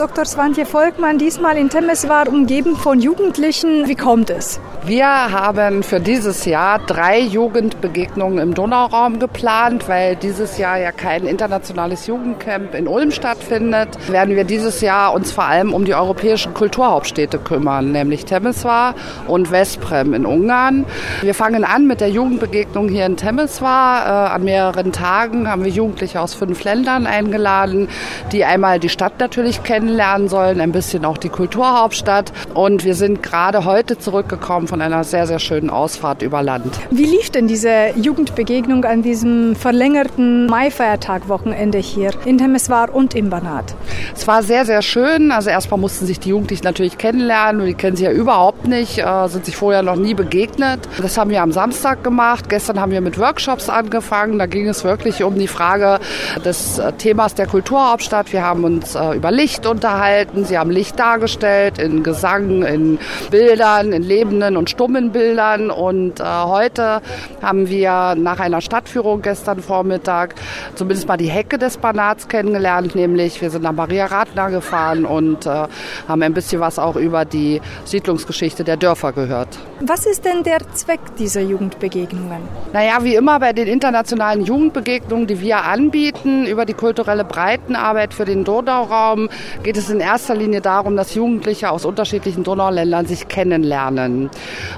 Dr. Swantje Volkmann diesmal in Temeswar umgeben von Jugendlichen. Wie kommt es? Wir haben für dieses Jahr drei Jugendbegegnungen im Donauraum geplant, weil dieses Jahr ja kein internationales Jugendcamp in Ulm stattfindet. Werden wir dieses Jahr uns vor allem um die europäischen Kulturhauptstädte kümmern, nämlich Temeswar und Vesprem in Ungarn. Wir fangen an mit der Jugendbegegnung hier in Temeswar. Äh, an mehreren Tagen haben wir Jugendliche aus fünf Ländern eingeladen, die einmal die Stadt natürlich kennenlernen sollen, ein bisschen auch die Kulturhauptstadt. Und wir sind gerade heute zurückgekommen von einer sehr, sehr schönen Ausfahrt über Land. Wie lief denn diese Jugendbegegnung an diesem verlängerten Mai-Feiertag-Wochenende hier in Temeswar und im Banat? Es war sehr, sehr schön. Also erstmal mussten sich die Jugendlichen natürlich kennenlernen. Die kennen sie ja überhaupt nicht, äh, sind sich vorher noch nie begegnet. Das haben wir am Samstag gemacht. Gestern haben wir mit Workshops angefangen. Da ging es wirklich um die Frage des äh, Themas der Kulturhauptstadt. Wir haben uns äh, über Licht unterhalten. Sie haben Licht dargestellt in Gesang, in Bildern, in lebenden und stummen Bildern. Und heute haben wir nach einer Stadtführung gestern Vormittag zumindest mal die Hecke des Banats kennengelernt. Nämlich wir sind nach Maria Radner gefahren und haben ein bisschen was auch über die Siedlungsgeschichte der Dörfer gehört. Was ist denn der Zweck dieser Jugendbegegnungen? Naja, wie immer bei den internationalen Jugendbegegnungen, die wir anbieten, über die kulturelle Breitenarbeit für den Donauraum, geht es in erster Linie darum, dass Jugendliche aus unterschiedlichen Donauländern sich kennenlernen.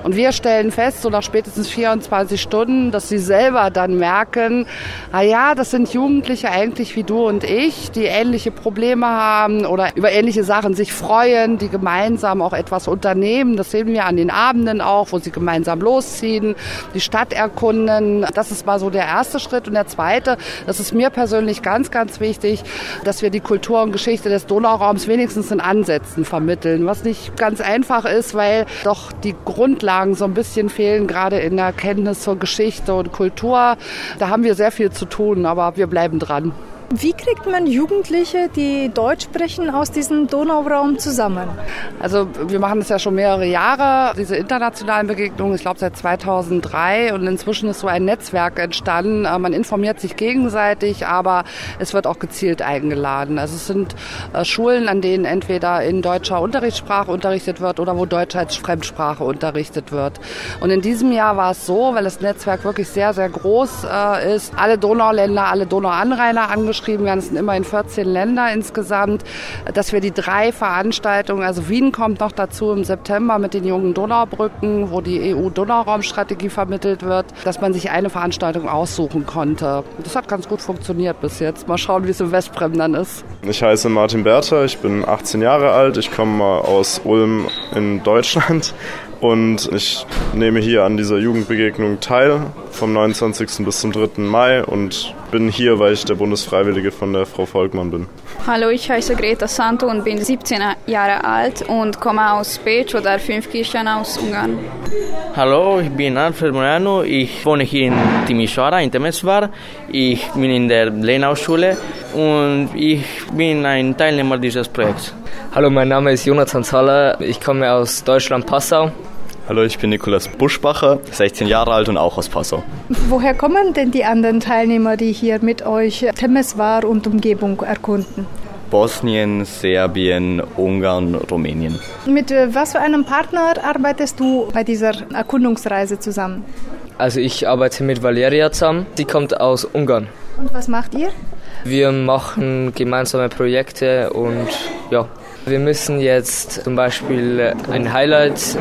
Und wir stellen fest, so nach spätestens 24 Stunden, dass sie selber dann merken, na ja, das sind Jugendliche eigentlich wie du und ich, die ähnliche Probleme haben oder über ähnliche Sachen sich freuen, die gemeinsam auch etwas unternehmen. Das sehen wir an den Abenden auch, wo sie gemeinsam losziehen, die Stadt erkunden. Das ist mal so der erste Schritt. Und der zweite, das ist mir persönlich ganz, ganz wichtig, dass wir die Kultur und Geschichte des Donauraums wenigstens in Ansätzen vermitteln, was nicht ganz einfach ist, weil doch die Grundlagen so ein bisschen fehlen, gerade in der Kenntnis zur Geschichte und Kultur. Da haben wir sehr viel zu tun, aber wir bleiben dran. Wie kriegt man Jugendliche, die Deutsch sprechen, aus diesem Donauraum zusammen? Also wir machen das ja schon mehrere Jahre, diese internationalen Begegnungen, ich glaube seit 2003 und inzwischen ist so ein Netzwerk entstanden. Äh, man informiert sich gegenseitig, aber es wird auch gezielt eingeladen. Also es sind äh, Schulen, an denen entweder in deutscher Unterrichtssprache unterrichtet wird oder wo Deutsch als Fremdsprache unterrichtet wird. Und in diesem Jahr war es so, weil das Netzwerk wirklich sehr, sehr groß äh, ist, alle Donauländer, alle Donauanrainer angeschrieben geschrieben werden. Es sind immerhin 14 Länder insgesamt, dass wir die drei Veranstaltungen, also Wien kommt noch dazu im September mit den jungen Donaubrücken, wo die EU-Donauraumstrategie vermittelt wird, dass man sich eine Veranstaltung aussuchen konnte. Das hat ganz gut funktioniert bis jetzt. Mal schauen, wie es im Westbrem dann ist. Ich heiße Martin Bertha, ich bin 18 Jahre alt, ich komme aus Ulm in Deutschland und ich nehme hier an dieser Jugendbegegnung teil vom 29. bis zum 3. Mai und bin hier, weil ich der Bundesfreiwillige von der Frau Volkmann bin. Hallo, ich heiße Greta Santo und bin 17 Jahre alt und komme aus Pech oder Fünfkirchen aus Ungarn. Hallo, ich bin Alfred Morano. Ich wohne hier in Timișoara, in Temesvar. Ich bin in der Lenau-Schule und ich bin ein Teilnehmer dieses Projekts. Hallo, mein Name ist Jonathan Zaller. Ich komme aus Deutschland, Passau. Hallo, ich bin Nikolas Buschbacher, 16 Jahre alt und auch aus Passau. Woher kommen denn die anderen Teilnehmer, die hier mit euch Temeswar und Umgebung erkunden? Bosnien, Serbien, Ungarn, Rumänien. Mit äh, was für einem Partner arbeitest du bei dieser Erkundungsreise zusammen? Also ich arbeite mit Valeria zusammen. Sie kommt aus Ungarn. Und was macht ihr? Wir machen gemeinsame Projekte und ja, wir müssen jetzt zum Beispiel ein Highlight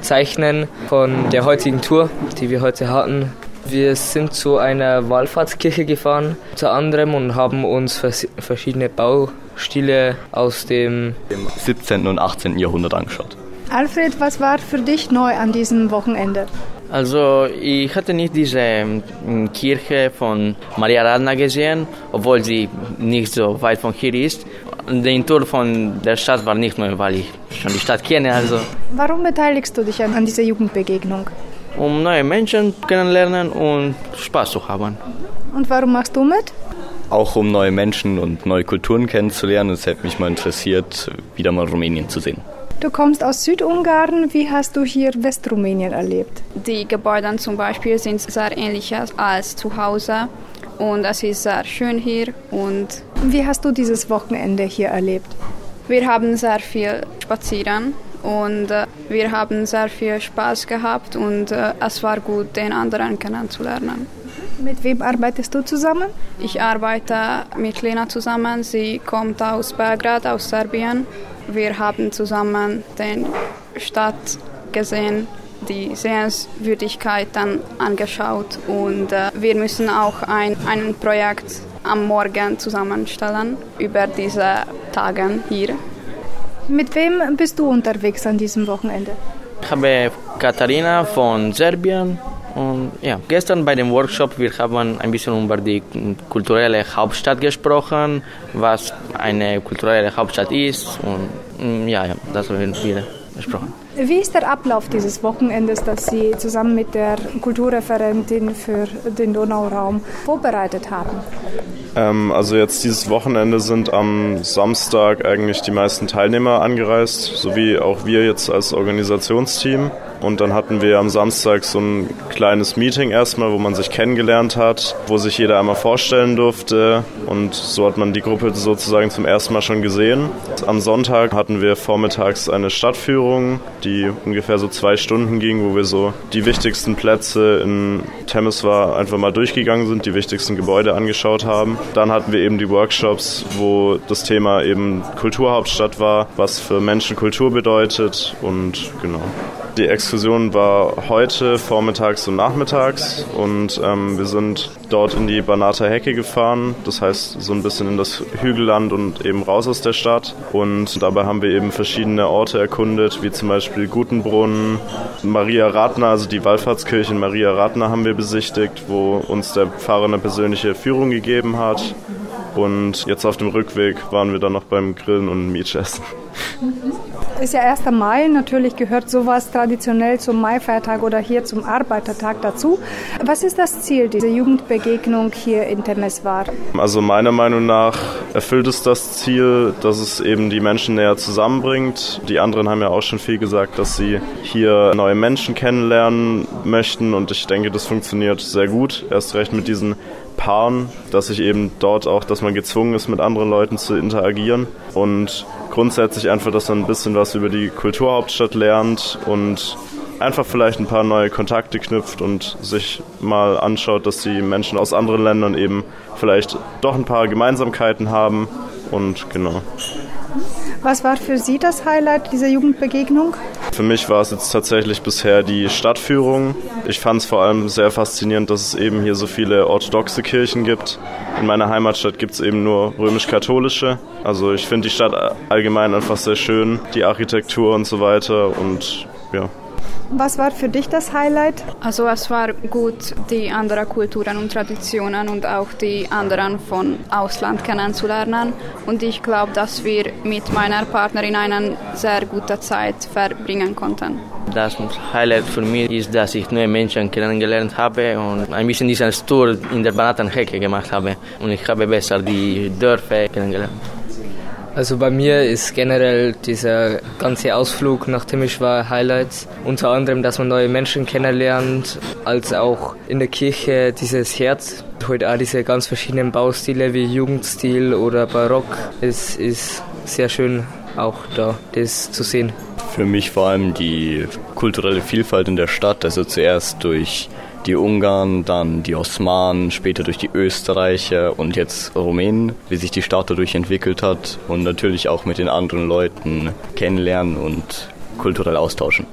zeichnen von der heutigen Tour, die wir heute hatten. Wir sind zu einer Wallfahrtskirche gefahren, unter anderem, und haben uns verschiedene Baustile aus dem 17. und 18. Jahrhundert angeschaut. Alfred, was war für dich neu an diesem Wochenende? Also ich hatte nicht diese ähm, Kirche von Maria Radna gesehen, obwohl sie nicht so weit von hier ist. Den Tour von der Stadt war nicht neu, weil ich schon die Stadt kenne. Also. Warum beteiligst du dich an dieser Jugendbegegnung? Um neue Menschen kennenlernen und Spaß zu haben. Und warum machst du mit? Auch um neue Menschen und neue Kulturen kennenzulernen. Es hätte mich mal interessiert, wieder mal Rumänien zu sehen. Du kommst aus Südungarn. Wie hast du hier Westrumänien erlebt? Die Gebäude zum Beispiel sind sehr ähnlich als zu Hause und es ist sehr schön hier. Und Wie hast du dieses Wochenende hier erlebt? Wir haben sehr viel spazieren und äh, wir haben sehr viel Spaß gehabt und äh, es war gut, den anderen kennenzulernen. Mit wem arbeitest du zusammen? Ich arbeite mit Lena zusammen. Sie kommt aus Belgrad, aus Serbien. Wir haben zusammen die Stadt gesehen, die Sehenswürdigkeiten angeschaut und äh, wir müssen auch ein, ein Projekt am Morgen zusammenstellen über diese Tage hier. Mit wem bist du unterwegs an diesem Wochenende? Ich habe Katharina von Serbien und ja, gestern bei dem Workshop wir haben ein bisschen über die kulturelle Hauptstadt gesprochen, was eine kulturelle Hauptstadt ist und mm, ja, ja das haben wir besprochen. Wie ist der Ablauf dieses Wochenendes, das Sie zusammen mit der Kulturreferentin für den Donauraum vorbereitet haben? Ähm, also jetzt dieses Wochenende sind am Samstag eigentlich die meisten Teilnehmer angereist, sowie auch wir jetzt als Organisationsteam. Und dann hatten wir am Samstag so ein kleines Meeting erstmal, wo man sich kennengelernt hat, wo sich jeder einmal vorstellen durfte. Und so hat man die Gruppe sozusagen zum ersten Mal schon gesehen. Am Sonntag hatten wir vormittags eine Stadtführung, die ungefähr so zwei Stunden ging, wo wir so die wichtigsten Plätze in Temeswar einfach mal durchgegangen sind, die wichtigsten Gebäude angeschaut haben. Dann hatten wir eben die Workshops, wo das Thema eben Kulturhauptstadt war, was für Menschen Kultur bedeutet und genau. Die Exkursion war heute vormittags und nachmittags und ähm, wir sind dort in die Banata Hecke gefahren, das heißt so ein bisschen in das Hügelland und eben raus aus der Stadt. Und dabei haben wir eben verschiedene Orte erkundet, wie zum Beispiel Gutenbrunnen, Maria Ratner, also die Wallfahrtskirche in Maria Ratner haben wir besichtigt, wo uns der Pfarrer eine persönliche Führung gegeben hat. Und jetzt auf dem Rückweg waren wir dann noch beim Grillen und Mietschessen. Ist ja 1. Mai, natürlich gehört sowas traditionell zum Mai-Feiertag oder hier zum Arbeitertag dazu. Was ist das Ziel dieser Jugendbegegnung hier in Temeswar? Also meiner Meinung nach erfüllt es das Ziel, dass es eben die Menschen näher zusammenbringt. Die anderen haben ja auch schon viel gesagt, dass sie hier neue Menschen kennenlernen möchten und ich denke, das funktioniert sehr gut. Erst recht mit diesen Paaren, dass sich eben dort auch, dass man gezwungen ist, mit anderen Leuten zu interagieren und grundsätzlich einfach, dass man ein bisschen was über die Kulturhauptstadt lernt und einfach vielleicht ein paar neue Kontakte knüpft und sich mal anschaut, dass die Menschen aus anderen Ländern eben vielleicht doch ein paar Gemeinsamkeiten haben und genau. Was war für Sie das Highlight dieser Jugendbegegnung? Für mich war es jetzt tatsächlich bisher die Stadtführung. Ich fand es vor allem sehr faszinierend, dass es eben hier so viele orthodoxe Kirchen gibt. In meiner Heimatstadt gibt es eben nur römisch-katholische. Also ich finde die Stadt allgemein einfach sehr schön, die Architektur und so weiter und ja. Was war für dich das Highlight? Also es war gut, die anderen Kulturen und Traditionen und auch die anderen von Ausland kennenzulernen. Und ich glaube, dass wir mit meiner Partnerin eine sehr gute Zeit verbringen konnten. Das Highlight für mich ist, dass ich neue Menschen kennengelernt habe und ein bisschen diesen Tour in der Banatenhecke gemacht habe. Und ich habe besser die Dörfer kennengelernt. Also bei mir ist generell dieser ganze Ausflug nach Timișoara Highlights. Unter anderem, dass man neue Menschen kennenlernt, als auch in der Kirche dieses Herz. Heute auch diese ganz verschiedenen Baustile wie Jugendstil oder Barock. Es ist sehr schön auch da das zu sehen. Für mich vor allem die kulturelle Vielfalt in der Stadt, also zuerst durch die Ungarn, dann die Osmanen, später durch die Österreicher und jetzt Rumänen, wie sich die Stadt dadurch entwickelt hat und natürlich auch mit den anderen Leuten kennenlernen und kulturell austauschen.